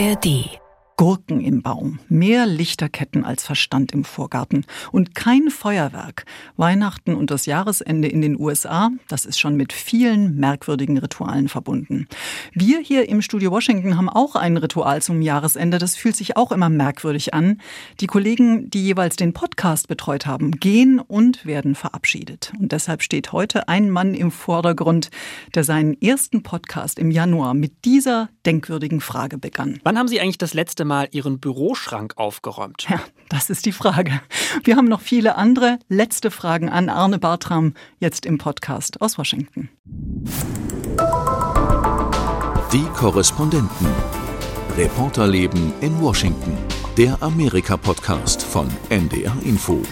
ARD Gurken im Baum, mehr Lichterketten als Verstand im Vorgarten und kein Feuerwerk. Weihnachten und das Jahresende in den USA, das ist schon mit vielen merkwürdigen Ritualen verbunden. Wir hier im Studio Washington haben auch ein Ritual zum Jahresende, das fühlt sich auch immer merkwürdig an. Die Kollegen, die jeweils den Podcast betreut haben, gehen und werden verabschiedet. Und deshalb steht heute ein Mann im Vordergrund, der seinen ersten Podcast im Januar mit dieser denkwürdigen Frage begann. Wann haben Sie eigentlich das letzte Mal Ihren Büroschrank aufgeräumt? Ja, das ist die Frage. Wir haben noch viele andere letzte Fragen an Arne Bartram jetzt im Podcast aus Washington. Die Korrespondenten. Reporterleben in Washington. Der Amerika-Podcast von NDR Info.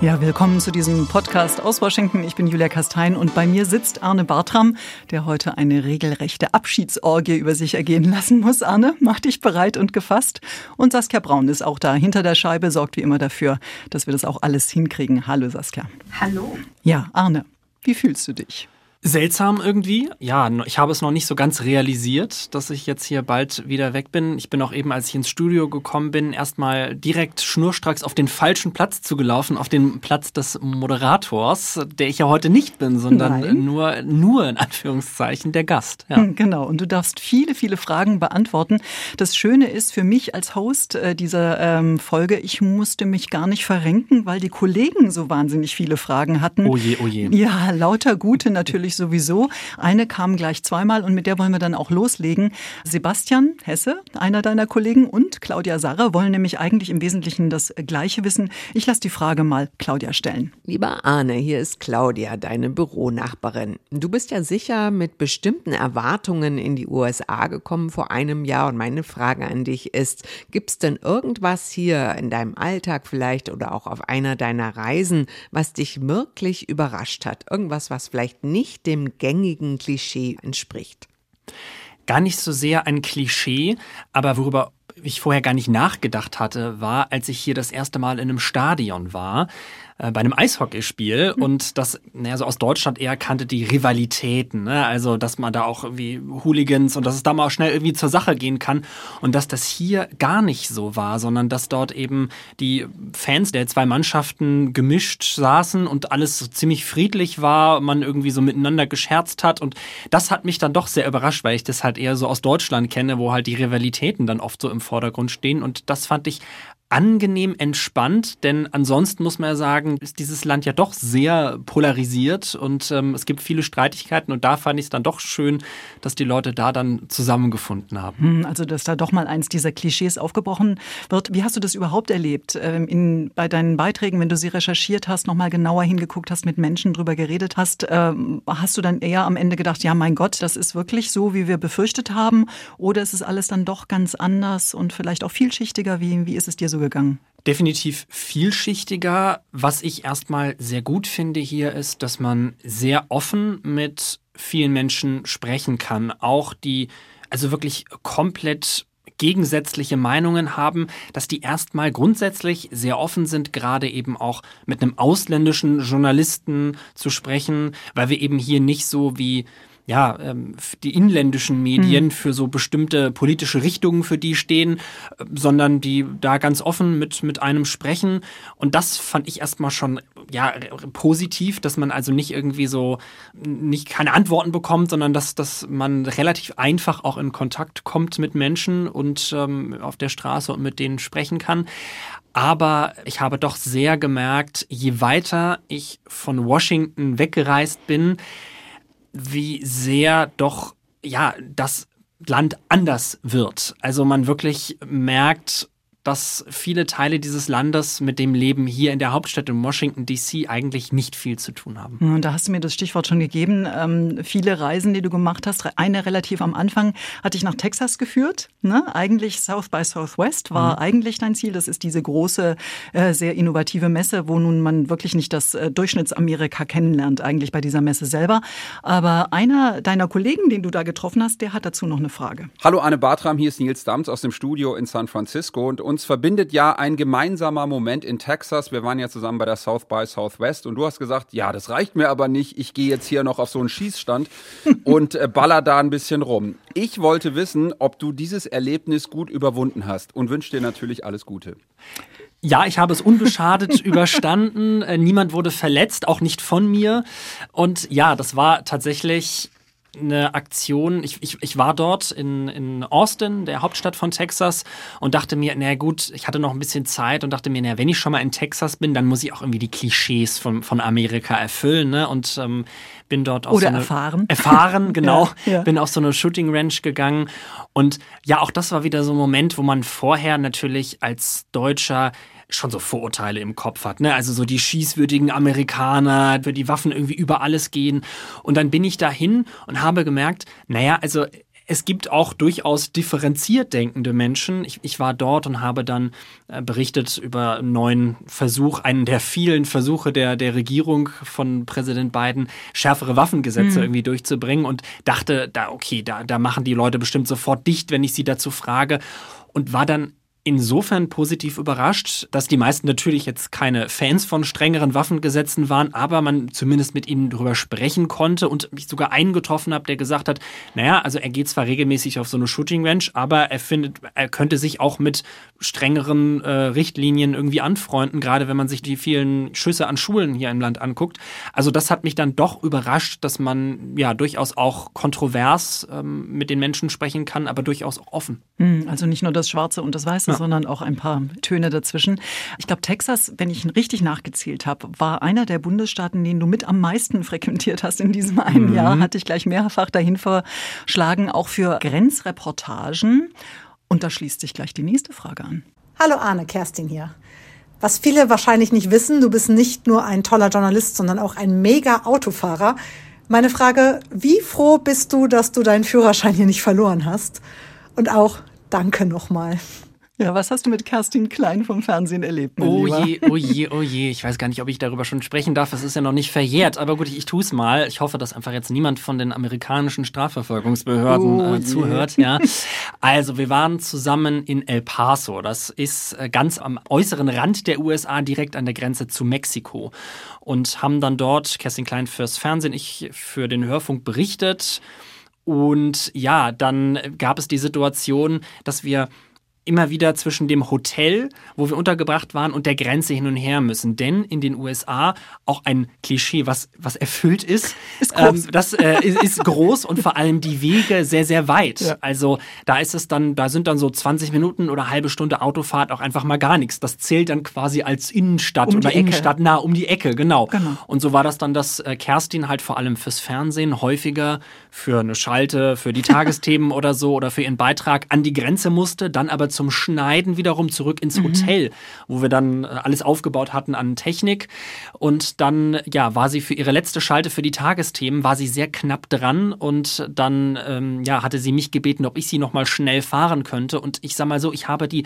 Ja, willkommen zu diesem Podcast aus Washington. Ich bin Julia Kastein und bei mir sitzt Arne Bartram, der heute eine regelrechte Abschiedsorgie über sich ergehen lassen muss. Arne, mach dich bereit und gefasst. Und Saskia Braun ist auch da. Hinter der Scheibe sorgt wie immer dafür, dass wir das auch alles hinkriegen. Hallo Saskia. Hallo. Ja, Arne, wie fühlst du dich? Seltsam irgendwie. Ja, ich habe es noch nicht so ganz realisiert, dass ich jetzt hier bald wieder weg bin. Ich bin auch eben, als ich ins Studio gekommen bin, erstmal direkt schnurstracks auf den falschen Platz zugelaufen, auf den Platz des Moderators, der ich ja heute nicht bin, sondern Nein. nur, nur in Anführungszeichen der Gast. Ja. Genau. Und du darfst viele, viele Fragen beantworten. Das Schöne ist für mich als Host äh, dieser ähm, Folge, ich musste mich gar nicht verrenken, weil die Kollegen so wahnsinnig viele Fragen hatten. Oh je, oh je. Ja, lauter gute natürlich natürlich sowieso. Eine kam gleich zweimal und mit der wollen wir dann auch loslegen. Sebastian Hesse, einer deiner Kollegen, und Claudia Sarre wollen nämlich eigentlich im Wesentlichen das Gleiche wissen. Ich lasse die Frage mal Claudia stellen. Lieber Arne, hier ist Claudia, deine Büronachbarin. Du bist ja sicher mit bestimmten Erwartungen in die USA gekommen vor einem Jahr und meine Frage an dich ist, gibt es denn irgendwas hier in deinem Alltag vielleicht oder auch auf einer deiner Reisen, was dich wirklich überrascht hat? Irgendwas, was vielleicht nicht dem gängigen Klischee entspricht. Gar nicht so sehr ein Klischee, aber worüber ich vorher gar nicht nachgedacht hatte, war, als ich hier das erste Mal in einem Stadion war, äh, bei einem Eishockeyspiel mhm. und das, naja, so aus Deutschland eher kannte die Rivalitäten, ne? also dass man da auch irgendwie Hooligans und dass es da mal auch schnell irgendwie zur Sache gehen kann und dass das hier gar nicht so war, sondern dass dort eben die Fans der zwei Mannschaften gemischt saßen und alles so ziemlich friedlich war, man irgendwie so miteinander gescherzt hat und das hat mich dann doch sehr überrascht, weil ich das halt eher so aus Deutschland kenne, wo halt die Rivalitäten dann oft so im Vordergrund stehen und das fand ich angenehm entspannt, denn ansonsten muss man ja sagen, ist dieses Land ja doch sehr polarisiert und ähm, es gibt viele Streitigkeiten und da fand ich es dann doch schön, dass die Leute da dann zusammengefunden haben. Hm, also, dass da doch mal eins dieser Klischees aufgebrochen wird. Wie hast du das überhaupt erlebt? Ähm, in, bei deinen Beiträgen, wenn du sie recherchiert hast, nochmal genauer hingeguckt hast, mit Menschen drüber geredet hast, ähm, hast du dann eher am Ende gedacht, ja, mein Gott, das ist wirklich so, wie wir befürchtet haben? Oder ist es alles dann doch ganz anders und vielleicht auch vielschichtiger? Wie, wie ist es dir so gegangen? Definitiv vielschichtiger. Was ich erstmal sehr gut finde hier ist, dass man sehr offen mit vielen Menschen sprechen kann. Auch die, also wirklich komplett gegensätzliche Meinungen haben, dass die erstmal grundsätzlich sehr offen sind, gerade eben auch mit einem ausländischen Journalisten zu sprechen, weil wir eben hier nicht so wie ja, ähm, die inländischen Medien mhm. für so bestimmte politische Richtungen, für die stehen, äh, sondern die da ganz offen mit, mit einem sprechen. Und das fand ich erstmal schon ja, positiv, dass man also nicht irgendwie so nicht keine Antworten bekommt, sondern dass, dass man relativ einfach auch in Kontakt kommt mit Menschen und ähm, auf der Straße und mit denen sprechen kann. Aber ich habe doch sehr gemerkt, je weiter ich von Washington weggereist bin, wie sehr doch ja das Land anders wird. Also man wirklich merkt, dass viele Teile dieses Landes mit dem Leben hier in der Hauptstadt in Washington DC eigentlich nicht viel zu tun haben. Und da hast du mir das Stichwort schon gegeben. Ähm, viele Reisen, die du gemacht hast, eine relativ am Anfang hat dich nach Texas geführt. Ne? Eigentlich South by Southwest war mhm. eigentlich dein Ziel. Das ist diese große, äh, sehr innovative Messe, wo nun man wirklich nicht das äh, Durchschnittsamerika kennenlernt, eigentlich bei dieser Messe selber. Aber einer deiner Kollegen, den du da getroffen hast, der hat dazu noch eine Frage. Hallo Anne Bartram, hier ist Nils Dams aus dem Studio in San Francisco und uns verbindet ja ein gemeinsamer Moment in Texas. Wir waren ja zusammen bei der South by Southwest und du hast gesagt, ja, das reicht mir aber nicht. Ich gehe jetzt hier noch auf so einen Schießstand und äh, baller da ein bisschen rum. Ich wollte wissen, ob du dieses Erlebnis gut überwunden hast und wünsche dir natürlich alles Gute. Ja, ich habe es unbeschadet überstanden. Äh, niemand wurde verletzt, auch nicht von mir. Und ja, das war tatsächlich eine Aktion. Ich, ich, ich war dort in, in Austin, der Hauptstadt von Texas, und dachte mir, na gut, ich hatte noch ein bisschen Zeit und dachte mir, na, wenn ich schon mal in Texas bin, dann muss ich auch irgendwie die Klischees von, von Amerika erfüllen. Ne? Und ähm, bin dort auch Oder so eine, erfahren. Erfahren, genau. ja, ja. Bin auf so eine Shooting Ranch gegangen. Und ja, auch das war wieder so ein Moment, wo man vorher natürlich als Deutscher schon so Vorurteile im Kopf hat. Ne? Also so die schießwürdigen Amerikaner, für die Waffen irgendwie über alles gehen. Und dann bin ich dahin und habe gemerkt, naja, also es gibt auch durchaus differenziert denkende Menschen. Ich, ich war dort und habe dann äh, berichtet über einen neuen Versuch, einen der vielen Versuche der, der Regierung von Präsident Biden, schärfere Waffengesetze mhm. irgendwie durchzubringen und dachte, da, okay, da, da machen die Leute bestimmt sofort dicht, wenn ich sie dazu frage. Und war dann insofern positiv überrascht, dass die meisten natürlich jetzt keine Fans von strengeren Waffengesetzen waren, aber man zumindest mit ihnen darüber sprechen konnte und mich sogar einen getroffen habe, der gesagt hat, naja, also er geht zwar regelmäßig auf so eine Shooting Range, aber er findet, er könnte sich auch mit strengeren äh, Richtlinien irgendwie anfreunden, gerade wenn man sich die vielen Schüsse an Schulen hier im Land anguckt. Also das hat mich dann doch überrascht, dass man ja durchaus auch kontrovers ähm, mit den Menschen sprechen kann, aber durchaus auch offen. Hm, also nicht nur das Schwarze und das Weiße ja. Sondern auch ein paar Töne dazwischen. Ich glaube, Texas, wenn ich richtig nachgezählt habe, war einer der Bundesstaaten, den du mit am meisten frequentiert hast in diesem einen mhm. Jahr. Hatte ich gleich mehrfach dahin verschlagen, auch für Grenzreportagen. Und da schließt sich gleich die nächste Frage an. Hallo Arne, Kerstin hier. Was viele wahrscheinlich nicht wissen, du bist nicht nur ein toller Journalist, sondern auch ein mega Autofahrer. Meine Frage, wie froh bist du, dass du deinen Führerschein hier nicht verloren hast? Und auch danke nochmal. Ja, was hast du mit Kerstin Klein vom Fernsehen erlebt? Oh je, oh je, oh je. Ich weiß gar nicht, ob ich darüber schon sprechen darf. Es ist ja noch nicht verjährt. Aber gut, ich, ich tue es mal. Ich hoffe, dass einfach jetzt niemand von den amerikanischen Strafverfolgungsbehörden oh äh, zuhört. Ja. Also, wir waren zusammen in El Paso. Das ist äh, ganz am äußeren Rand der USA, direkt an der Grenze zu Mexiko. Und haben dann dort, Kerstin Klein fürs Fernsehen, ich für den Hörfunk berichtet. Und ja, dann gab es die Situation, dass wir immer wieder zwischen dem Hotel, wo wir untergebracht waren, und der Grenze hin und her müssen. Denn in den USA auch ein Klischee, was, was erfüllt ist, ist groß. Ähm, das äh, ist, ist, groß und vor allem die Wege sehr, sehr weit. Ja. Also da ist es dann, da sind dann so 20 Minuten oder halbe Stunde Autofahrt auch einfach mal gar nichts. Das zählt dann quasi als Innenstadt um oder Innenstadt nah um die Ecke, genau. genau. Und so war das dann, dass äh, Kerstin halt vor allem fürs Fernsehen häufiger für eine Schalte, für die Tagesthemen oder so oder für ihren Beitrag an die Grenze musste, dann aber zum Schneiden wiederum zurück ins mhm. Hotel, mhm. wo wir dann äh, alles aufgebaut hatten an Technik. Und dann, ja, war sie für ihre letzte Schalte für die Tagesthemen, war sie sehr knapp dran und dann, ähm, ja, hatte sie mich gebeten, ob ich sie nochmal schnell fahren könnte. Und ich sag mal so, ich habe die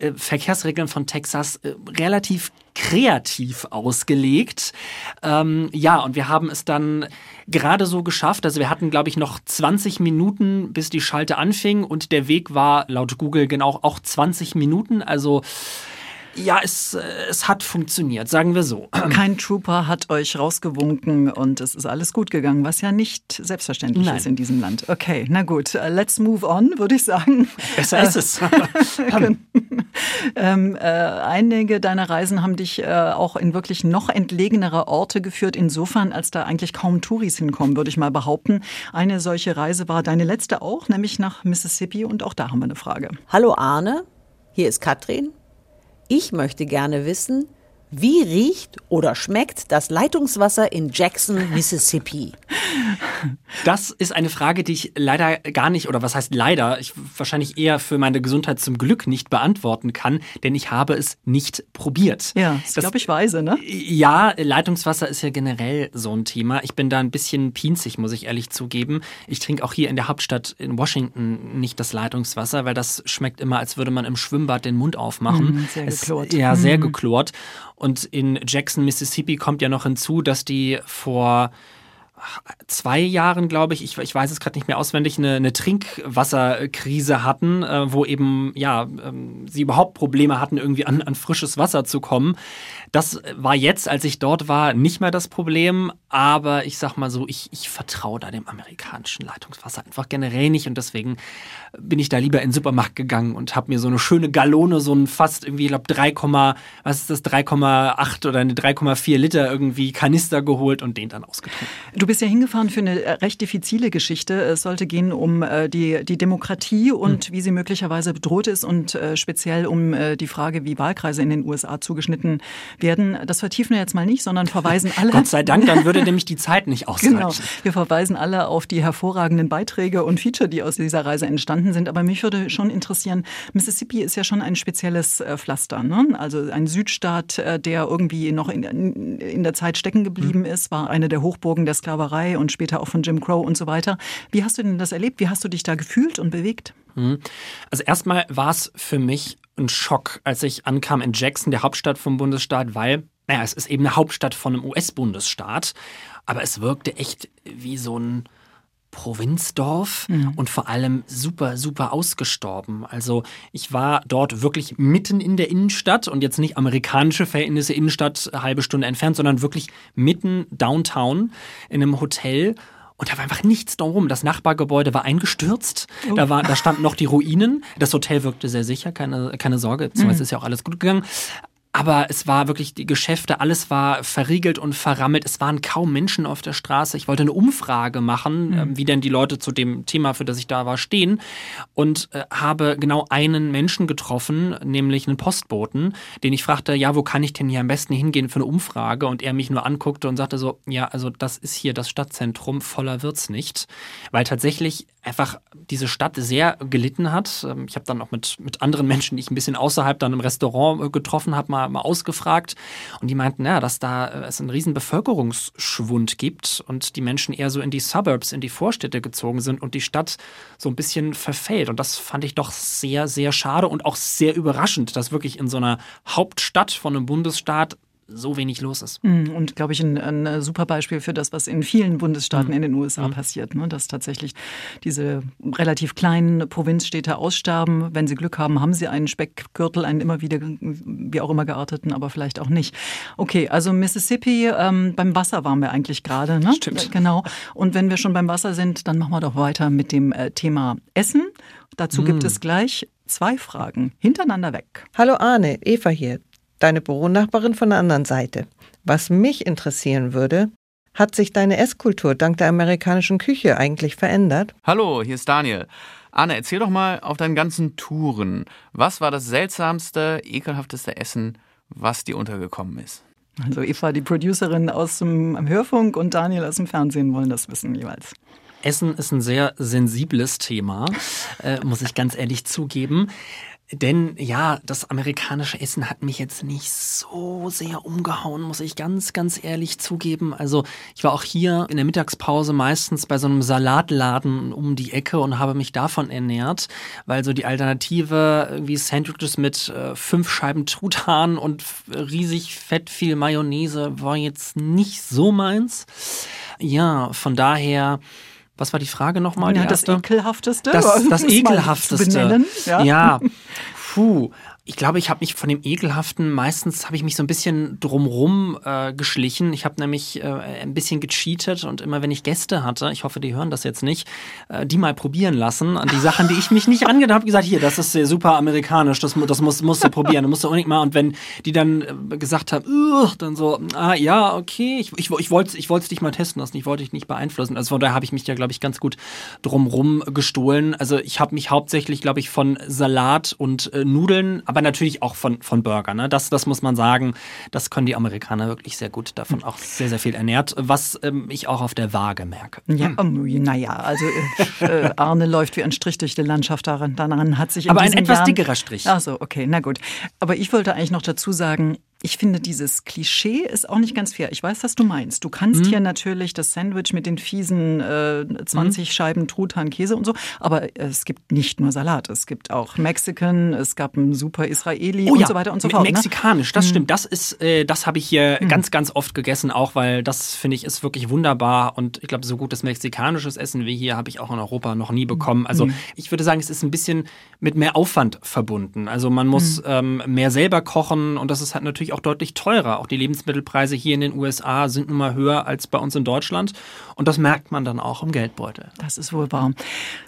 äh, Verkehrsregeln von Texas äh, relativ kreativ ausgelegt. Ähm, ja, und wir haben es dann gerade so geschafft. Also wir hatten, glaube ich, noch 20 Minuten, bis die Schalte anfing und der Weg war laut Google genau auch 20 Minuten. Also ja, es, äh, es hat funktioniert, sagen wir so. Kein Trooper hat euch rausgewunken und es ist alles gut gegangen, was ja nicht selbstverständlich Nein. ist in diesem Land. Okay, na gut, äh, let's move on, würde ich sagen. Besser ist es. ähm, äh, einige deiner Reisen haben dich äh, auch in wirklich noch entlegenere Orte geführt, insofern, als da eigentlich kaum Touris hinkommen, würde ich mal behaupten. Eine solche Reise war deine letzte auch, nämlich nach Mississippi und auch da haben wir eine Frage. Hallo Arne, hier ist Katrin. Ich möchte gerne wissen, wie riecht oder schmeckt das Leitungswasser in Jackson, Mississippi? Das ist eine Frage, die ich leider gar nicht, oder was heißt leider, ich wahrscheinlich eher für meine Gesundheit zum Glück nicht beantworten kann, denn ich habe es nicht probiert. Ja, das glaube ich weise, ne? Ja, Leitungswasser ist ja generell so ein Thema. Ich bin da ein bisschen pinzig, muss ich ehrlich zugeben. Ich trinke auch hier in der Hauptstadt in Washington nicht das Leitungswasser, weil das schmeckt immer, als würde man im Schwimmbad den Mund aufmachen. Mm, sehr geklort. Es, ja, sehr mm. geklort. Und in Jackson, Mississippi kommt ja noch hinzu, dass die vor zwei Jahren, glaube ich, ich, ich weiß es gerade nicht mehr auswendig, eine, eine Trinkwasserkrise hatten, äh, wo eben ja ähm, sie überhaupt Probleme hatten, irgendwie an, an frisches Wasser zu kommen. Das war jetzt, als ich dort war, nicht mehr das Problem, aber ich sag mal so, ich, ich vertraue da dem amerikanischen Leitungswasser einfach generell nicht und deswegen bin ich da lieber in den Supermarkt gegangen und habe mir so eine schöne Gallone, so ein fast irgendwie, ich glaube 3, was ist das, 3,8 oder eine 3,4 Liter irgendwie Kanister geholt und den dann ausgetrunken. Du bist ja hingefahren für eine äh, recht diffizile Geschichte. Es sollte gehen um äh, die, die Demokratie und hm. wie sie möglicherweise bedroht ist und äh, speziell um die Frage, wie Wahlkreise in den USA zugeschnitten werden. Das vertiefen wir jetzt mal nicht, sondern verweisen alle. Gott sei Dank, dann würde nämlich die Zeit nicht ausreichen. Genau. Wir verweisen alle auf die hervorragenden Beiträge und Feature, die aus dieser Reise entstanden sind. Aber mich würde schon interessieren, Mississippi ist ja schon ein spezielles Pflaster. Ne? Also ein Südstaat, der irgendwie noch in, in der Zeit stecken geblieben hm. ist, war eine der Hochburgen der Sklaverei und später auch von Jim Crow und so weiter. Wie hast du denn das erlebt? Wie hast du dich da gefühlt und bewegt? Mhm. Also erstmal war es für mich ein Schock, als ich ankam in Jackson, der Hauptstadt vom Bundesstaat, weil, naja, es ist eben eine Hauptstadt von einem US-Bundesstaat, aber es wirkte echt wie so ein Provinzdorf mhm. und vor allem super, super ausgestorben. Also ich war dort wirklich mitten in der Innenstadt und jetzt nicht amerikanische Verhältnisse Innenstadt halbe Stunde entfernt, sondern wirklich mitten downtown in einem Hotel. Und da war einfach nichts drumherum. Das Nachbargebäude war eingestürzt. Oh. Da, war, da standen noch die Ruinen. Das Hotel wirkte sehr sicher, keine, keine Sorge. Beziehungsweise mhm. ist ja auch alles gut gegangen. Aber es war wirklich die Geschäfte, alles war verriegelt und verrammelt. Es waren kaum Menschen auf der Straße. Ich wollte eine Umfrage machen, mhm. wie denn die Leute zu dem Thema, für das ich da war, stehen. Und äh, habe genau einen Menschen getroffen, nämlich einen Postboten, den ich fragte, ja, wo kann ich denn hier am besten hingehen für eine Umfrage? Und er mich nur anguckte und sagte so, ja, also das ist hier das Stadtzentrum, voller wird's nicht. Weil tatsächlich einfach diese Stadt sehr gelitten hat. Ähm, ich habe dann auch mit, mit anderen Menschen, die ich ein bisschen außerhalb dann im Restaurant äh, getroffen habe, mal, mal ausgefragt. Und die meinten, ja, dass da äh, es einen riesen Bevölkerungsschwund gibt und die Menschen eher so in die Suburbs, in die Vorstädte gezogen sind und die Stadt so ein bisschen verfällt. Und das fand ich doch sehr, sehr schade und auch sehr überraschend, dass wirklich in so einer Hauptstadt von einem Bundesstaat so wenig los ist. Mhm, und glaube ich, ein, ein, super Beispiel für das, was in vielen Bundesstaaten mhm. in den USA mhm. passiert, ne? dass tatsächlich diese relativ kleinen Provinzstädte aussterben. Wenn sie Glück haben, haben sie einen Speckgürtel, einen immer wieder, wie auch immer gearteten, aber vielleicht auch nicht. Okay, also Mississippi, ähm, beim Wasser waren wir eigentlich gerade. Ne? Stimmt. Genau. Und wenn wir schon beim Wasser sind, dann machen wir doch weiter mit dem äh, Thema Essen. Dazu gibt mhm. es gleich zwei Fragen hintereinander weg. Hallo Arne, Eva hier deine Büronachbarin von der anderen Seite. Was mich interessieren würde, hat sich deine Esskultur dank der amerikanischen Küche eigentlich verändert? Hallo, hier ist Daniel. Anne, erzähl doch mal auf deinen ganzen Touren. Was war das seltsamste, ekelhafteste Essen, was dir untergekommen ist? Also Eva, die Producerin aus dem Hörfunk und Daniel aus dem Fernsehen wollen das wissen jeweils. Essen ist ein sehr sensibles Thema, äh, muss ich ganz ehrlich zugeben. Denn ja, das amerikanische Essen hat mich jetzt nicht so sehr umgehauen, muss ich ganz, ganz ehrlich zugeben. Also ich war auch hier in der Mittagspause meistens bei so einem Salatladen um die Ecke und habe mich davon ernährt, weil so die Alternative irgendwie Sandwiches mit äh, fünf Scheiben Truthahn und riesig fett viel Mayonnaise war jetzt nicht so meins. Ja, von daher was war die Frage nochmal? Ja, das Ekelhafteste. Das, das Ekelhafteste. Ja. ja. Puh. Ich glaube, ich habe mich von dem Ekelhaften, meistens habe ich mich so ein bisschen drumrum äh, geschlichen. Ich habe nämlich äh, ein bisschen gecheatet und immer wenn ich Gäste hatte, ich hoffe, die hören das jetzt nicht, äh, die mal probieren lassen. An die Sachen, die ich mich nicht angedacht habe, gesagt, hier, das ist super amerikanisch, das, das musst, musst du probieren, das musst du unbedingt mal. Und wenn die dann äh, gesagt haben, dann so, ah ja, okay, ich, ich, ich wollte ich wollte dich mal testen lassen, ich wollte dich nicht beeinflussen. Also von daher habe ich mich ja, glaube ich, ganz gut drumrum gestohlen. Also ich habe mich hauptsächlich, glaube ich, von Salat und äh, Nudeln, aber aber natürlich auch von, von Burger. Ne? Das, das muss man sagen, das können die Amerikaner wirklich sehr gut, davon auch sehr, sehr viel ernährt, was ähm, ich auch auf der Waage merke. Ja, um, naja, also äh, Arne läuft wie ein Strich durch die Landschaft daran. Daran hat sich in Aber ein etwas Jahren, dickerer Strich. Ach so, okay, na gut. Aber ich wollte eigentlich noch dazu sagen, ich finde, dieses Klischee ist auch nicht ganz fair. Ich weiß, was du meinst. Du kannst mhm. hier natürlich das Sandwich mit den fiesen äh, 20 mhm. Scheiben Truthahn, Käse und so, aber es gibt nicht nur Salat. Es gibt auch Mexican, es gab einen super Israeli oh, und ja. so weiter und so fort. Ne? Mexikanisch, das mhm. stimmt. Das ist, äh, das habe ich hier mhm. ganz, ganz oft gegessen, auch weil das finde ich ist wirklich wunderbar und ich glaube, so gutes mexikanisches Essen wie hier habe ich auch in Europa noch nie bekommen. Also mhm. ich würde sagen, es ist ein bisschen mit mehr Aufwand verbunden. Also man muss mhm. ähm, mehr selber kochen und das ist halt natürlich auch deutlich teurer. Auch die Lebensmittelpreise hier in den USA sind nun mal höher als bei uns in Deutschland und das merkt man dann auch im Geldbeutel. Das ist wohl wahr.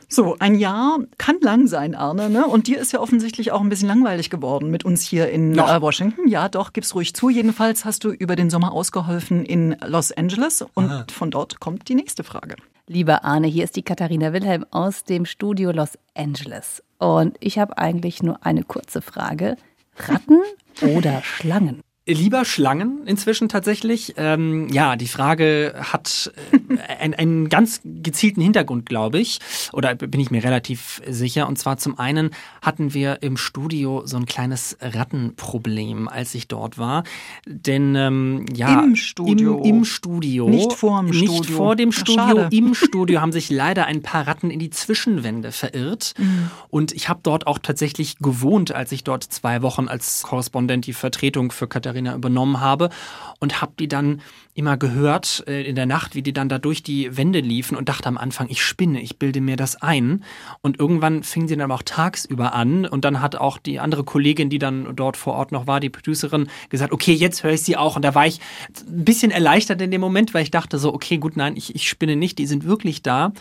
So, ein Jahr kann lang sein, Arne, ne? Und dir ist ja offensichtlich auch ein bisschen langweilig geworden mit uns hier in äh, Washington. Ja, doch, gib's ruhig zu. Jedenfalls hast du über den Sommer ausgeholfen in Los Angeles und Aha. von dort kommt die nächste Frage. Lieber Arne, hier ist die Katharina Wilhelm aus dem Studio Los Angeles. Und ich habe eigentlich nur eine kurze Frage. Ratten oder Schlangen? Lieber Schlangen inzwischen tatsächlich. Ähm, ja, die Frage hat äh, einen, einen ganz gezielten Hintergrund, glaube ich. Oder bin ich mir relativ sicher. Und zwar zum einen hatten wir im Studio so ein kleines Rattenproblem, als ich dort war. Denn ähm, ja, im Studio. Im, im Studio. Nicht vor dem Studio. Nicht vor dem Studio. Ach, Im Studio haben sich leider ein paar Ratten in die Zwischenwände verirrt. Mhm. Und ich habe dort auch tatsächlich gewohnt, als ich dort zwei Wochen als Korrespondent die Vertretung für Katharina Katharina übernommen habe und habe die dann immer gehört äh, in der Nacht, wie die dann da durch die Wände liefen und dachte am Anfang, ich spinne, ich bilde mir das ein. Und irgendwann fing sie dann auch tagsüber an und dann hat auch die andere Kollegin, die dann dort vor Ort noch war, die Producerin, gesagt, okay, jetzt höre ich sie auch. Und da war ich ein bisschen erleichtert in dem Moment, weil ich dachte so, okay, gut, nein, ich, ich spinne nicht, die sind wirklich da.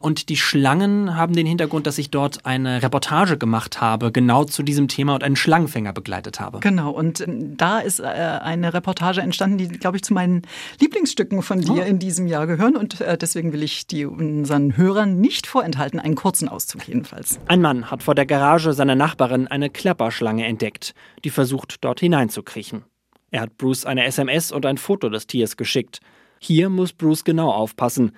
Und die Schlangen haben den Hintergrund, dass ich dort eine Reportage gemacht habe, genau zu diesem Thema und einen Schlangenfänger begleitet habe. Genau, und da ist äh, eine Reportage entstanden, die, glaube ich, zu meinen Lieblingsstücken von dir oh. in diesem Jahr gehören. Und äh, deswegen will ich die unseren Hörern nicht vorenthalten. Einen kurzen Auszug jedenfalls. Ein Mann hat vor der Garage seiner Nachbarin eine Klapperschlange entdeckt, die versucht, dort hineinzukriechen. Er hat Bruce eine SMS und ein Foto des Tiers geschickt. Hier muss Bruce genau aufpassen.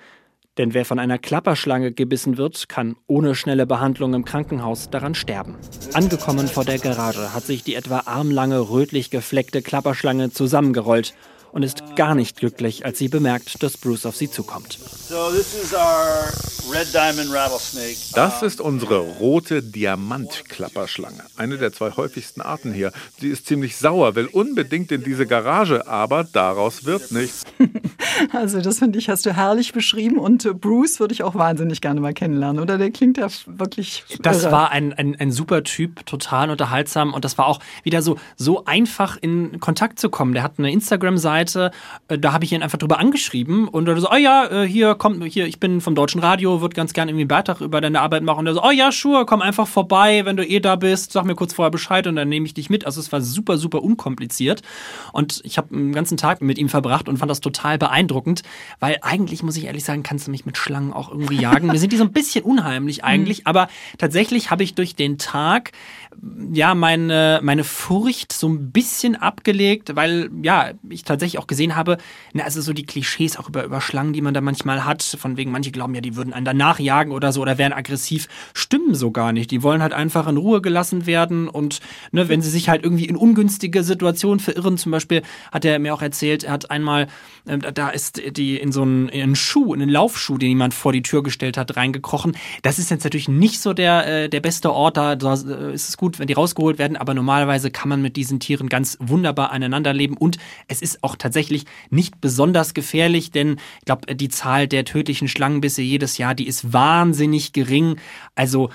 Denn wer von einer Klapperschlange gebissen wird, kann ohne schnelle Behandlung im Krankenhaus daran sterben. Angekommen vor der Garage hat sich die etwa armlange, rötlich gefleckte Klapperschlange zusammengerollt und ist gar nicht glücklich, als sie bemerkt, dass Bruce auf sie zukommt. Das ist unsere rote Diamantklapperschlange, eine der zwei häufigsten Arten hier. Sie ist ziemlich sauer, will unbedingt in diese Garage, aber daraus wird nichts. Also das finde ich, hast du herrlich beschrieben und Bruce würde ich auch wahnsinnig gerne mal kennenlernen, oder? Der klingt ja wirklich Das irre. war ein, ein, ein super Typ, total unterhaltsam und das war auch wieder so, so einfach in Kontakt zu kommen. Der hat eine Instagram-Seite, äh, da habe ich ihn einfach drüber angeschrieben und er so, oh ja, äh, hier kommt, hier, ich bin vom Deutschen Radio, würde ganz gerne irgendwie einen Beitrag über deine Arbeit machen. Und er so, oh ja, sure, komm einfach vorbei, wenn du eh da bist, sag mir kurz vorher Bescheid und dann nehme ich dich mit. Also es war super, super unkompliziert und ich habe einen ganzen Tag mit ihm verbracht und fand das total beeindruckend, weil eigentlich, muss ich ehrlich sagen, kannst du mich mit Schlangen auch irgendwie jagen. Mir sind die so ein bisschen unheimlich eigentlich, mhm. aber tatsächlich habe ich durch den Tag ja meine, meine Furcht so ein bisschen abgelegt, weil ja, ich tatsächlich auch gesehen habe, na, also so die Klischees auch über, über Schlangen, die man da manchmal hat, von wegen manche glauben ja, die würden einen danach jagen oder so oder wären aggressiv, stimmen so gar nicht. Die wollen halt einfach in Ruhe gelassen werden und ne, wenn sie sich halt irgendwie in ungünstige Situationen verirren, zum Beispiel hat er mir auch erzählt, er hat einmal, äh, da ist die in so einen, in einen Schuh, in einen Laufschuh, den jemand vor die Tür gestellt hat, reingekrochen. Das ist jetzt natürlich nicht so der, äh, der beste Ort, da, da äh, ist es gut, wenn die rausgeholt werden, aber normalerweise kann man mit diesen Tieren ganz wunderbar aneinander leben und es ist auch tatsächlich nicht besonders gefährlich, denn ich glaube, die Zahl der tödlichen Schlangenbisse jedes Jahr, die ist wahnsinnig gering. Also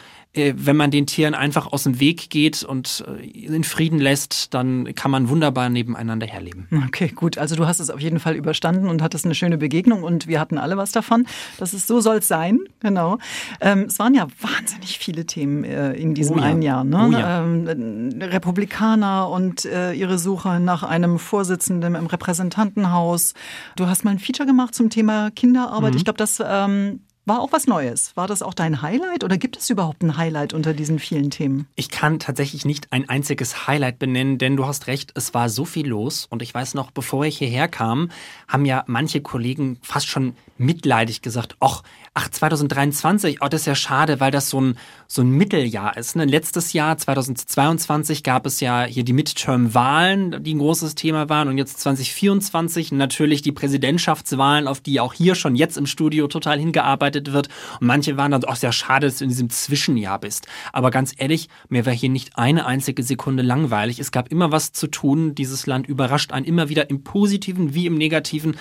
wenn man den Tieren einfach aus dem Weg geht und äh, in Frieden lässt, dann kann man wunderbar nebeneinander herleben. Okay, gut. Also du hast es auf jeden Fall überstanden und hattest eine schöne Begegnung und wir hatten alle was davon. Das ist so soll es sein, genau. Ähm, es waren ja wahnsinnig viele Themen äh, in diesem oh ja. einen Jahr. Ne? Oh ja. ähm, Republikaner und äh, ihre Suche nach einem Vorsitzenden im Repräsentantenhaus. Du hast mal ein Feature gemacht zum Thema Kinderarbeit. Mhm. Ich glaube, das ähm, war auch was Neues. War das auch dein Highlight oder gibt es überhaupt ein Highlight unter diesen vielen Themen? Ich kann tatsächlich nicht ein einziges Highlight benennen, denn du hast recht, es war so viel los. Und ich weiß noch, bevor ich hierher kam, haben ja manche Kollegen fast schon mitleidig gesagt, ach, ach 2023, oh, das ist ja schade, weil das so ein, so ein Mitteljahr ist. Ne? Letztes Jahr, 2022, gab es ja hier die Midterm-Wahlen, die ein großes Thema waren. Und jetzt 2024 natürlich die Präsidentschaftswahlen, auf die auch hier schon jetzt im Studio total hingearbeitet wird. Und manche waren dann, auch sehr schade, dass du in diesem Zwischenjahr bist. Aber ganz ehrlich, mir war hier nicht eine einzige Sekunde langweilig. Es gab immer was zu tun. Dieses Land überrascht einen immer wieder im Positiven wie im Negativen.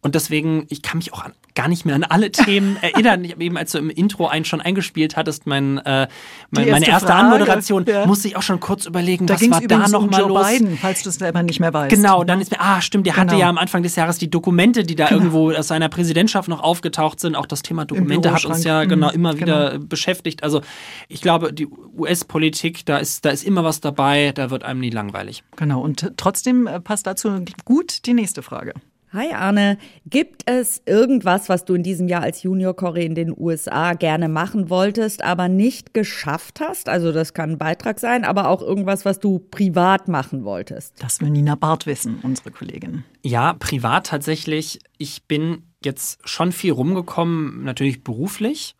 Und deswegen, ich kann mich auch an gar nicht mehr an alle Themen erinnern. Ich habe eben, als du im Intro einen schon eingespielt hattest, mein, äh, mein, erste meine erste Frage, Anmoderation, ja. musste ich auch schon kurz überlegen, da was war da nochmal um los? Biden, falls du es selber nicht mehr weißt. Genau, dann ist mir, ah, stimmt, der genau. hatte ja am Anfang des Jahres die Dokumente, die da genau. irgendwo aus seiner Präsidentschaft noch aufgetaucht sind. Auch das Thema Dokumente hat uns ja genau mhm, immer genau. wieder beschäftigt. Also ich glaube, die US-Politik, da ist, da ist immer was dabei, da wird einem nie langweilig. Genau, und trotzdem äh, passt dazu gut die nächste Frage. Hi Arne, gibt es irgendwas, was du in diesem Jahr als Junior Corey in den USA gerne machen wolltest, aber nicht geschafft hast? Also das kann ein Beitrag sein, aber auch irgendwas, was du privat machen wolltest. Das will Nina Barth wissen, unsere Kollegin. Ja, privat tatsächlich. Ich bin jetzt schon viel rumgekommen, natürlich beruflich.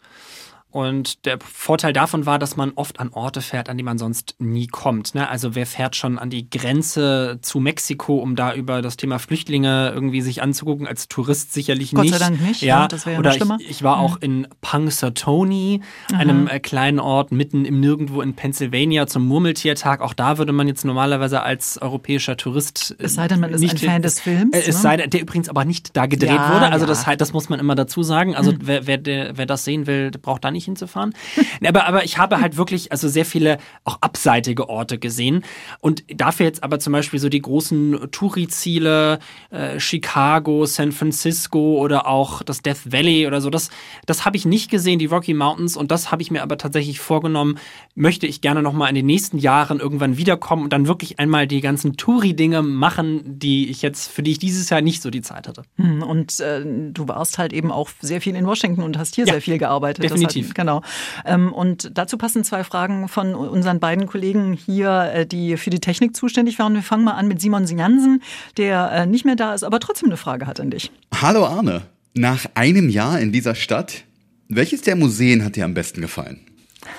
Und der Vorteil davon war, dass man oft an Orte fährt, an die man sonst nie kommt. Ne? Also wer fährt schon an die Grenze zu Mexiko, um da über das Thema Flüchtlinge irgendwie sich anzugucken? Als Tourist sicherlich Gott nicht. Gott sei Dank nicht. Ja, das wäre ja oder schlimmer. Ich, ich war mhm. auch in Punxsutawney, einem äh, kleinen Ort mitten im Nirgendwo in Pennsylvania zum Murmeltiertag. Auch da würde man jetzt normalerweise als europäischer Tourist äh, es sei denn, man ist ein Fan des Films. Äh, es ne? sei denn, der übrigens aber nicht da gedreht ja, wurde. Also das, das muss man immer dazu sagen. Also mhm. wer, wer, der, wer das sehen will, braucht da nicht hinzufahren. aber, aber ich habe halt wirklich also sehr viele auch abseitige Orte gesehen. Und dafür jetzt aber zum Beispiel so die großen Touri-Ziele, äh, Chicago, San Francisco oder auch das Death Valley oder so, das, das habe ich nicht gesehen, die Rocky Mountains. Und das habe ich mir aber tatsächlich vorgenommen, möchte ich gerne nochmal in den nächsten Jahren irgendwann wiederkommen und dann wirklich einmal die ganzen Touri-Dinge machen, die ich jetzt, für die ich dieses Jahr nicht so die Zeit hatte. Hm, und äh, du warst halt eben auch sehr viel in Washington und hast hier ja, sehr viel gearbeitet. Definitiv. Genau. Ähm, und dazu passen zwei Fragen von unseren beiden Kollegen hier, äh, die für die Technik zuständig waren. Wir fangen mal an mit Simon Jansen, der äh, nicht mehr da ist, aber trotzdem eine Frage hat an dich. Hallo Arne. Nach einem Jahr in dieser Stadt, welches der Museen hat dir am besten gefallen?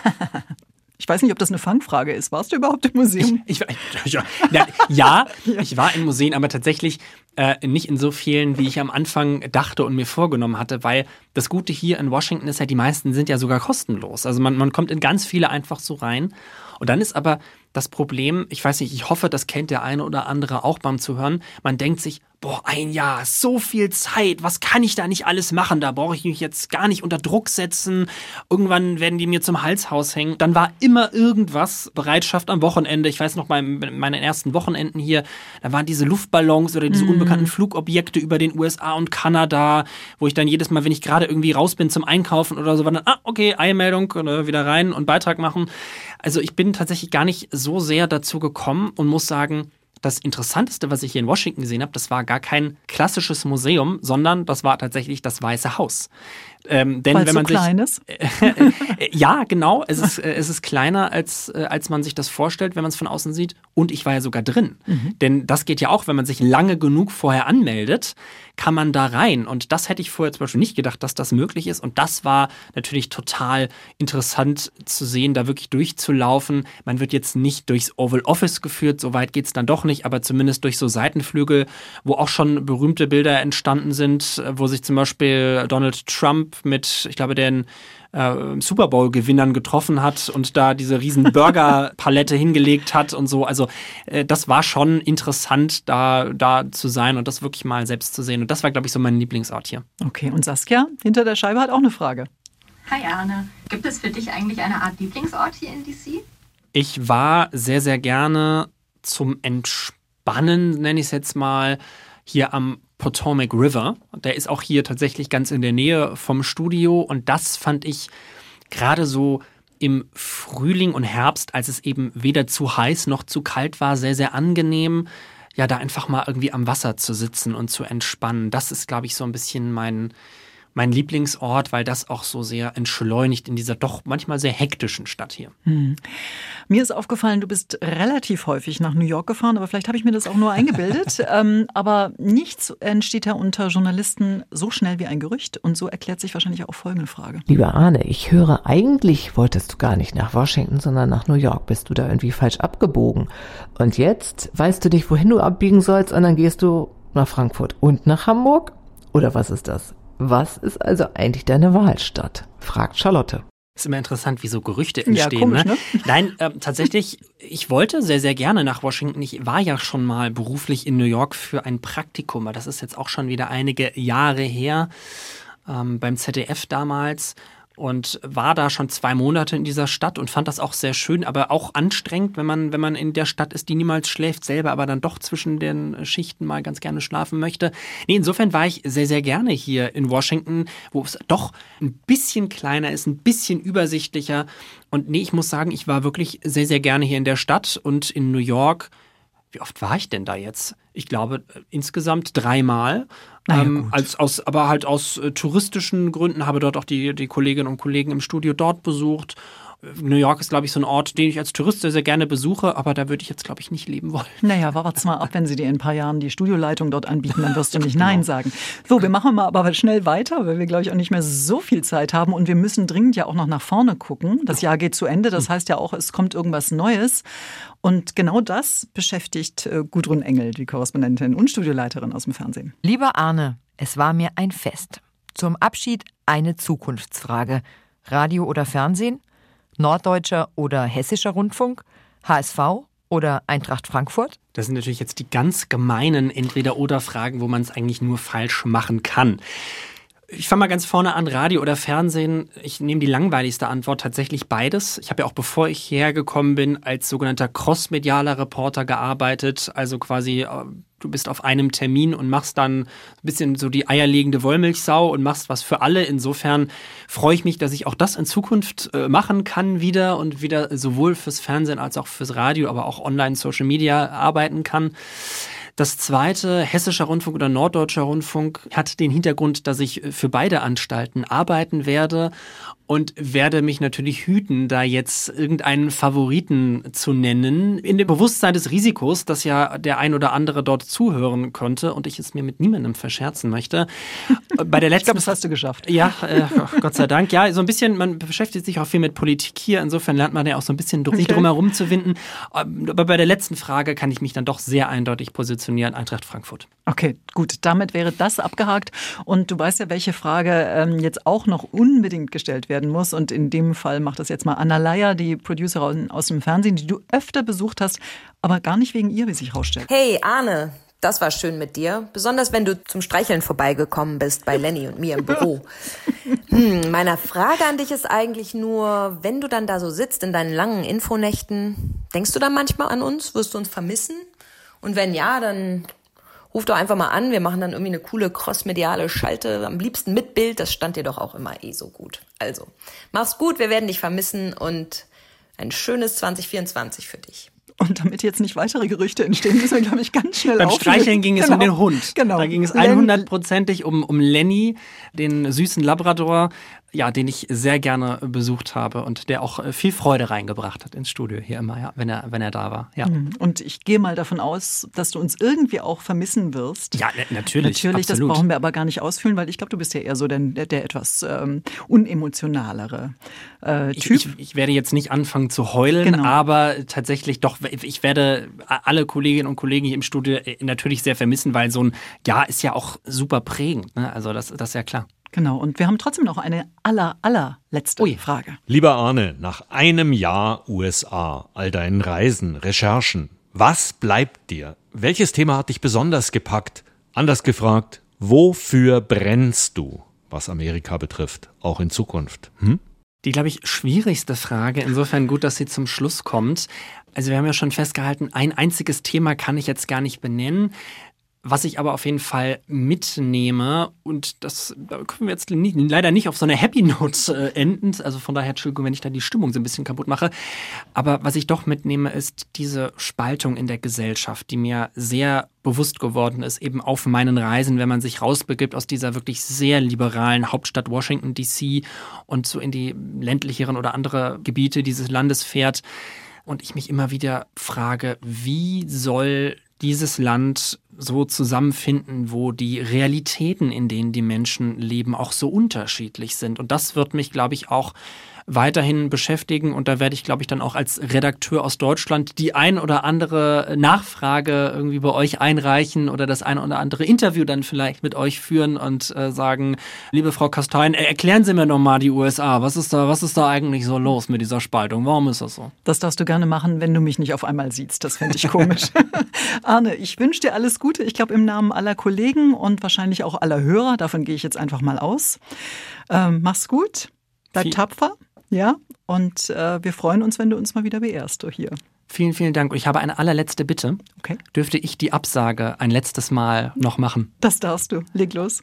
Ich weiß nicht, ob das eine Fangfrage ist. Warst du überhaupt im Museum? Ich, ich, ja, ja, ich war in Museen, aber tatsächlich äh, nicht in so vielen, wie ich am Anfang dachte und mir vorgenommen hatte, weil das Gute hier in Washington ist ja, die meisten sind ja sogar kostenlos. Also man, man kommt in ganz viele einfach so rein. Und dann ist aber das Problem, ich weiß nicht, ich hoffe, das kennt der eine oder andere auch beim Zuhören, man denkt sich, boah, ein Jahr, so viel Zeit, was kann ich da nicht alles machen? Da brauche ich mich jetzt gar nicht unter Druck setzen. Irgendwann werden die mir zum Halshaus hängen. Dann war immer irgendwas, Bereitschaft am Wochenende. Ich weiß noch, bei meinen ersten Wochenenden hier, da waren diese Luftballons oder diese mhm. unbekannten Flugobjekte über den USA und Kanada, wo ich dann jedes Mal, wenn ich gerade irgendwie raus bin zum Einkaufen oder so, war dann, ah, okay, Eilmeldung, äh, wieder rein und Beitrag machen. Also ich bin tatsächlich gar nicht so sehr dazu gekommen und muss sagen, das Interessanteste, was ich hier in Washington gesehen habe, das war gar kein klassisches Museum, sondern das war tatsächlich das Weiße Haus. Ähm, denn Weil's wenn man so klein sich, ist? Äh, ja, genau. Es ist, äh, es ist kleiner, als, äh, als man sich das vorstellt, wenn man es von außen sieht. Und ich war ja sogar drin. Mhm. Denn das geht ja auch, wenn man sich lange genug vorher anmeldet, kann man da rein. Und das hätte ich vorher zum Beispiel nicht gedacht, dass das möglich ist. Und das war natürlich total interessant zu sehen, da wirklich durchzulaufen. Man wird jetzt nicht durchs Oval Office geführt, so weit geht es dann doch nicht, aber zumindest durch so Seitenflügel, wo auch schon berühmte Bilder entstanden sind, wo sich zum Beispiel Donald Trump mit, ich glaube, den äh, Super Bowl-Gewinnern getroffen hat und da diese riesen Burger-Palette hingelegt hat und so. Also äh, das war schon interessant, da, da zu sein und das wirklich mal selbst zu sehen. Und das war, glaube ich, so mein Lieblingsort hier. Okay, und Saskia hinter der Scheibe hat auch eine Frage. Hi Arne, gibt es für dich eigentlich eine Art Lieblingsort hier in DC? Ich war sehr, sehr gerne zum Entspannen, nenne ich es jetzt mal, hier am Potomac River. Der ist auch hier tatsächlich ganz in der Nähe vom Studio und das fand ich gerade so im Frühling und Herbst, als es eben weder zu heiß noch zu kalt war, sehr, sehr angenehm. Ja, da einfach mal irgendwie am Wasser zu sitzen und zu entspannen. Das ist, glaube ich, so ein bisschen mein, mein Lieblingsort, weil das auch so sehr entschleunigt in dieser doch manchmal sehr hektischen Stadt hier. Hm. Mir ist aufgefallen, du bist relativ häufig nach New York gefahren, aber vielleicht habe ich mir das auch nur eingebildet. ähm, aber nichts entsteht ja unter Journalisten so schnell wie ein Gerücht und so erklärt sich wahrscheinlich auch folgende Frage. Lieber Arne, ich höre, eigentlich wolltest du gar nicht nach Washington, sondern nach New York. Bist du da irgendwie falsch abgebogen? Und jetzt weißt du nicht, wohin du abbiegen sollst und dann gehst du nach Frankfurt und nach Hamburg? Oder was ist das? Was ist also eigentlich deine Wahlstadt? fragt Charlotte. Ist immer interessant, wie so Gerüchte entstehen. Ja, komisch, ne? ne? Nein, äh, tatsächlich, ich wollte sehr, sehr gerne nach Washington. Ich war ja schon mal beruflich in New York für ein Praktikum, aber das ist jetzt auch schon wieder einige Jahre her, ähm, beim ZDF damals und war da schon zwei Monate in dieser Stadt und fand das auch sehr schön, aber auch anstrengend, wenn man, wenn man in der Stadt ist, die niemals schläft, selber aber dann doch zwischen den Schichten mal ganz gerne schlafen möchte. Nee, insofern war ich sehr, sehr gerne hier in Washington, wo es doch ein bisschen kleiner ist, ein bisschen übersichtlicher. Und nee, ich muss sagen, ich war wirklich sehr, sehr gerne hier in der Stadt und in New York. Wie oft war ich denn da jetzt? Ich glaube äh, insgesamt dreimal. Na ja, ähm, als, aus, aber halt aus äh, touristischen Gründen habe dort auch die, die Kolleginnen und Kollegen im Studio dort besucht. New York ist, glaube ich, so ein Ort, den ich als Tourist sehr, sehr gerne besuche, aber da würde ich jetzt, glaube ich, nicht leben wollen. Naja, wart's mal ab, wenn sie dir in ein paar Jahren die Studioleitung dort anbieten, dann wirst du nicht Nein sagen. So, wir machen mal aber schnell weiter, weil wir, glaube ich, auch nicht mehr so viel Zeit haben und wir müssen dringend ja auch noch nach vorne gucken. Das Jahr geht zu Ende, das heißt ja auch, es kommt irgendwas Neues. Und genau das beschäftigt äh, Gudrun Engel, die Korrespondentin und Studioleiterin aus dem Fernsehen. Lieber Arne, es war mir ein Fest. Zum Abschied eine Zukunftsfrage. Radio oder Fernsehen? Norddeutscher oder Hessischer Rundfunk? HSV oder Eintracht Frankfurt? Das sind natürlich jetzt die ganz gemeinen Entweder-Oder-Fragen, wo man es eigentlich nur falsch machen kann. Ich fange mal ganz vorne an, Radio oder Fernsehen. Ich nehme die langweiligste Antwort, tatsächlich beides. Ich habe ja auch, bevor ich hierher gekommen bin, als sogenannter crossmedialer Reporter gearbeitet. Also quasi, äh, du bist auf einem Termin und machst dann ein bisschen so die eierlegende Wollmilchsau und machst was für alle. Insofern freue ich mich, dass ich auch das in Zukunft äh, machen kann wieder und wieder sowohl fürs Fernsehen als auch fürs Radio, aber auch online Social Media arbeiten kann. Das zweite, Hessischer Rundfunk oder Norddeutscher Rundfunk, hat den Hintergrund, dass ich für beide Anstalten arbeiten werde und werde mich natürlich hüten, da jetzt irgendeinen Favoriten zu nennen, in dem Bewusstsein des Risikos, dass ja der ein oder andere dort zuhören könnte und ich es mir mit niemandem verscherzen möchte. Bei der letzten, Ich glaube, das hast du geschafft. ja, äh, Gott sei Dank. Ja, so ein bisschen, man beschäftigt sich auch viel mit Politik hier. Insofern lernt man ja auch so ein bisschen drum, sich Okay. drumherum zu winden. Aber bei der letzten Frage kann ich mich dann doch sehr eindeutig positionieren. Eintracht Frankfurt. Okay, gut, damit wäre das abgehakt. Und du weißt ja, welche Frage ähm, jetzt auch noch unbedingt gestellt werden muss. Und in dem Fall macht das jetzt mal Anna Leier, die Producerin aus dem Fernsehen, die du öfter besucht hast, aber gar nicht wegen ihr, wie sich rausstellt. Hey, Arne, das war schön mit dir. Besonders wenn du zum Streicheln vorbeigekommen bist bei Lenny und mir im Büro. Hm, meine Frage an dich ist eigentlich nur, wenn du dann da so sitzt in deinen langen Infonächten, denkst du dann manchmal an uns? Wirst du uns vermissen? Und wenn ja, dann ruf doch einfach mal an. Wir machen dann irgendwie eine coole crossmediale Schalte. Am liebsten mit Bild. Das stand dir doch auch immer eh so gut. Also, mach's gut. Wir werden dich vermissen und ein schönes 2024 für dich. Und damit jetzt nicht weitere Gerüchte entstehen, müssen wir, glaube ich, ganz schnell Beim auflösen. Streicheln ging es genau. um den Hund. Genau. Da ging es Len- 100%ig um, um Lenny, den süßen Labrador, ja, den ich sehr gerne besucht habe und der auch äh, viel Freude reingebracht hat ins Studio hier immer, ja, wenn er, wenn er da war. Ja. Mhm. Und ich gehe mal davon aus, dass du uns irgendwie auch vermissen wirst. Ja, na- natürlich. Natürlich, das absolut. brauchen wir aber gar nicht ausfüllen, weil ich glaube, du bist ja eher so der, der, etwas ähm, unemotionalere äh, Ich, Typ. ich, ich werde jetzt nicht anfangen zu heulen, Genau. aber tatsächlich doch, ich werde alle Kolleginnen und Kollegen hier im Studio äh, natürlich sehr vermissen, weil so ein Jahr ist ja auch super prägend. Ne? Also das, das ist ja klar. Genau. Und wir haben trotzdem noch eine aller, allerletzte Frage. Lieber Arne, nach einem Jahr USA, all deinen Reisen, Recherchen, was bleibt dir? Welches Thema hat dich besonders gepackt? Anders gefragt, wofür brennst du, was Amerika betrifft, auch in Zukunft? Hm? Die, glaube ich, schwierigste Frage, insofern gut, dass sie zum Schluss kommt. Also wir haben ja schon festgehalten, ein einziges Thema kann ich jetzt gar nicht benennen. Was ich aber auf jeden Fall mitnehme, und das da können wir jetzt nie, leider nicht auf so eine Happy Note äh, enden, also von daher Entschuldigung, wenn ich da die Stimmung so ein bisschen kaputt mache, aber was ich doch mitnehme, ist diese Spaltung in der Gesellschaft, die mir sehr bewusst geworden ist, eben auf meinen Reisen, wenn man sich rausbegibt aus dieser wirklich sehr liberalen Hauptstadt Washington DC und so in die ländlicheren oder andere Gebiete dieses Landes fährt. Und ich mich immer wieder frage, wie soll dieses Land so zusammenfinden, wo die Realitäten, in denen die Menschen leben, auch so unterschiedlich sind. Und das wird mich, glaube ich, auch weiterhin beschäftigen und da werde ich, glaube ich, dann auch als Redakteur aus Deutschland die ein oder andere Nachfrage irgendwie bei euch einreichen oder das ein oder andere Interview dann vielleicht mit euch führen und äh, sagen, liebe Frau Kastein, erklären Sie mir noch mal die USA. Was ist da, was ist da eigentlich so los mit dieser Spaltung? Warum ist das so? Das darfst du gerne machen, wenn du mich nicht auf einmal siehst. Das fände ich komisch. Arne, ich wünsche dir alles Gute. Ich glaube im Namen aller Kollegen und wahrscheinlich auch aller Hörer. Davon gehe ich jetzt einfach mal aus. Ähm, mach's gut. Bleib tapfer. Ja, und äh, wir freuen uns, wenn du uns mal wieder beehrst, du hier. Vielen, vielen Dank. Und ich habe eine allerletzte Bitte. Okay. Dürfte ich die Absage ein letztes Mal noch machen? Das darfst du. Leg los.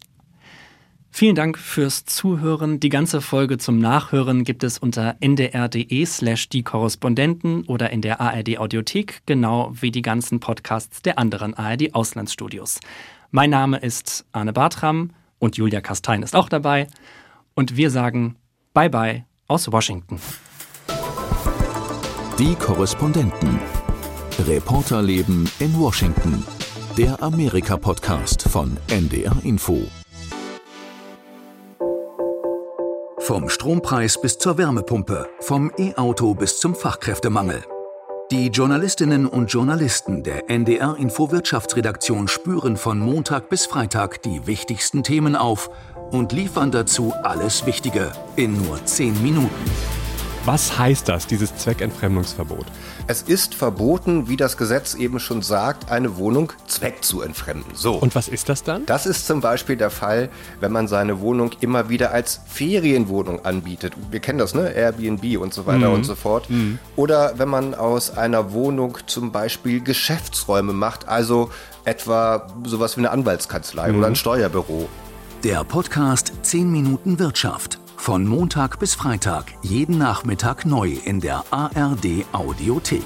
Vielen Dank fürs Zuhören. Die ganze Folge zum Nachhören gibt es unter ndr.de slash die Korrespondenten oder in der ARD Audiothek, genau wie die ganzen Podcasts der anderen ARD Auslandsstudios. Mein Name ist Arne Bartram und Julia Kastein ist auch dabei. Und wir sagen Bye bye aus Washington. Die Korrespondenten. Reporterleben in Washington. Der Amerika-Podcast von NDR Info. Vom Strompreis bis zur Wärmepumpe, vom E-Auto bis zum Fachkräftemangel. Die Journalistinnen und Journalisten der NDR Info Wirtschaftsredaktion spüren von Montag bis Freitag die wichtigsten Themen auf und liefern dazu alles Wichtige in nur 10 Minuten. Was heißt das, dieses Zweckentfremdungsverbot? Es ist verboten, wie das Gesetz eben schon sagt, eine Wohnung Zweck zu entfremden. So. Und was ist das dann? Das ist zum Beispiel der Fall, wenn man seine Wohnung immer wieder als Ferienwohnung anbietet. Wir kennen das, ne? Airbnb und so weiter mhm. und so fort. Mhm. Oder wenn man aus einer Wohnung zum Beispiel Geschäftsräume macht, also etwa sowas wie eine Anwaltskanzlei mhm. oder ein Steuerbüro. Der Podcast 10 Minuten Wirtschaft. Von Montag bis Freitag, jeden Nachmittag neu in der ARD Audiothek.